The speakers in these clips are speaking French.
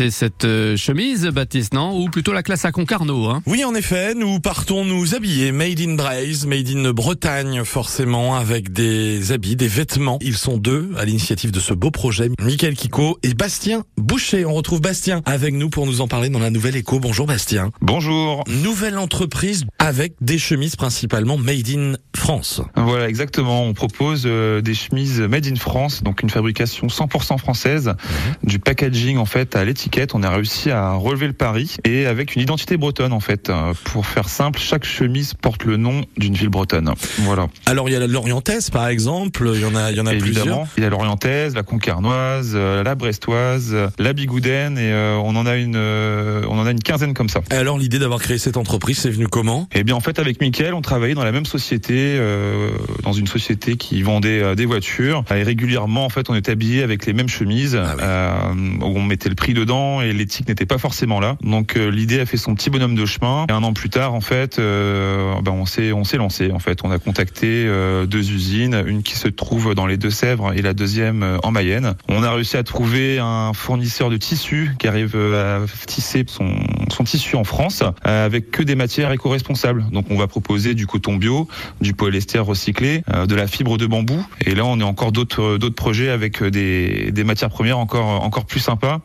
présenter cette euh, chemise, Baptiste, non? Ou plutôt la classe à Concarneau, hein? Oui, en effet, nous partons nous habiller, made in Braise, made in Bretagne, forcément, avec des habits, des vêtements. Ils sont deux à l'initiative de ce beau projet, Michael Kiko et Bastien Boucher. On retrouve Bastien avec nous pour nous en parler dans la Nouvelle Écho. Bonjour Bastien. Bonjour. Nouvelle entreprise avec des chemises principalement made in France. Voilà, exactement. On propose euh, des chemises made in France, donc une fabrication 100% française, Mhm. du packaging en fait à l'étiquette. On a réussi à relever le pari et avec une identité bretonne en fait. Euh, Pour faire simple, chaque chemise porte le nom d'une ville bretonne. Voilà. Alors il y a Lorientaise par exemple, il y en a, il y en a Évidemment, il y a l'orientaise, la concarnoise, euh, la brestoise, la bigoudaine et euh, on en a une, euh, on en a une quinzaine comme ça. plusieurs. Et alors l'idée d'avoir créé cette entreprise, c'est venu comment? Eh bien, en fait, avec Mickaël, on travaillait dans la même société, euh, dans une société qui vendait des voitures. Et régulièrement, en fait, on était habillés avec les mêmes chemises, Ah on mettait le prix dedans et l'éthique n'était pas forcément là. Donc, euh, l'idée a fait son petit bonhomme de chemin. Et un an plus tard, en fait, euh, ben, on s'est on s'est lancé. En fait, on a contacté euh, deux usines, une qui se trouve dans les Deux-Sèvres et la deuxième en Mayenne. On a réussi à trouver un fournisseur de tissus qui arrive à tisser son, son tissu en France avec que des matières éco-responsables. Donc on va proposer du coton bio, du polyester recyclé, de la fibre de bambou. Et là on est encore d'autres d'autres projets avec des, des matières premières encore encore plus sympas.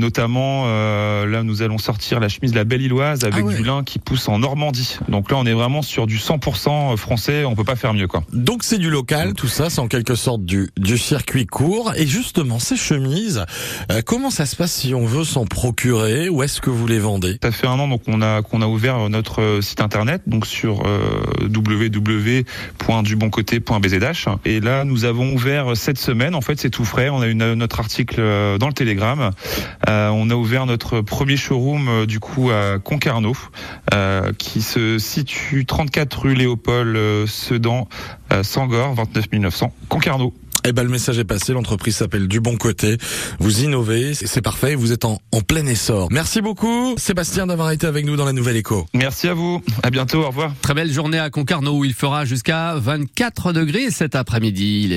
Notamment euh, là nous allons sortir la chemise La Belle Illoise avec Ah ouais. du lin qui pousse en Normandie. Donc là on est vraiment sur du 100% français. On peut pas faire mieux quoi. Donc c'est du local, tout ça, c'est en quelque sorte du, du circuit court. Et justement, ces chemises, euh, comment ça se passe si on veut s'en procurer? Où est-ce que vous les vendez? Ça fait un an donc on a qu'on a ouvert notre euh, site internet donc sur euh, www.duboncoté.bzh et là nous avons ouvert cette semaine en fait c'est tout frais on a une notre article euh, dans le Télégramme Euh, on a ouvert notre premier showroom euh, du coup à Concarneau euh, qui se situe 34 rue Léopold euh, Sedan euh, Sangor 29 900 Concarneau Eh ben le message est passé, l'entreprise s'appelle Du Bon Côté. Vous innovez, c'est parfait, vous êtes en, en plein essor. Merci beaucoup Sébastien d'avoir été avec nous dans la Nouvelle Écho. merci à vous à bientôt au revoir Très belle journée à Concarneau où il fera jusqu'à 24 degrés cet après-midi.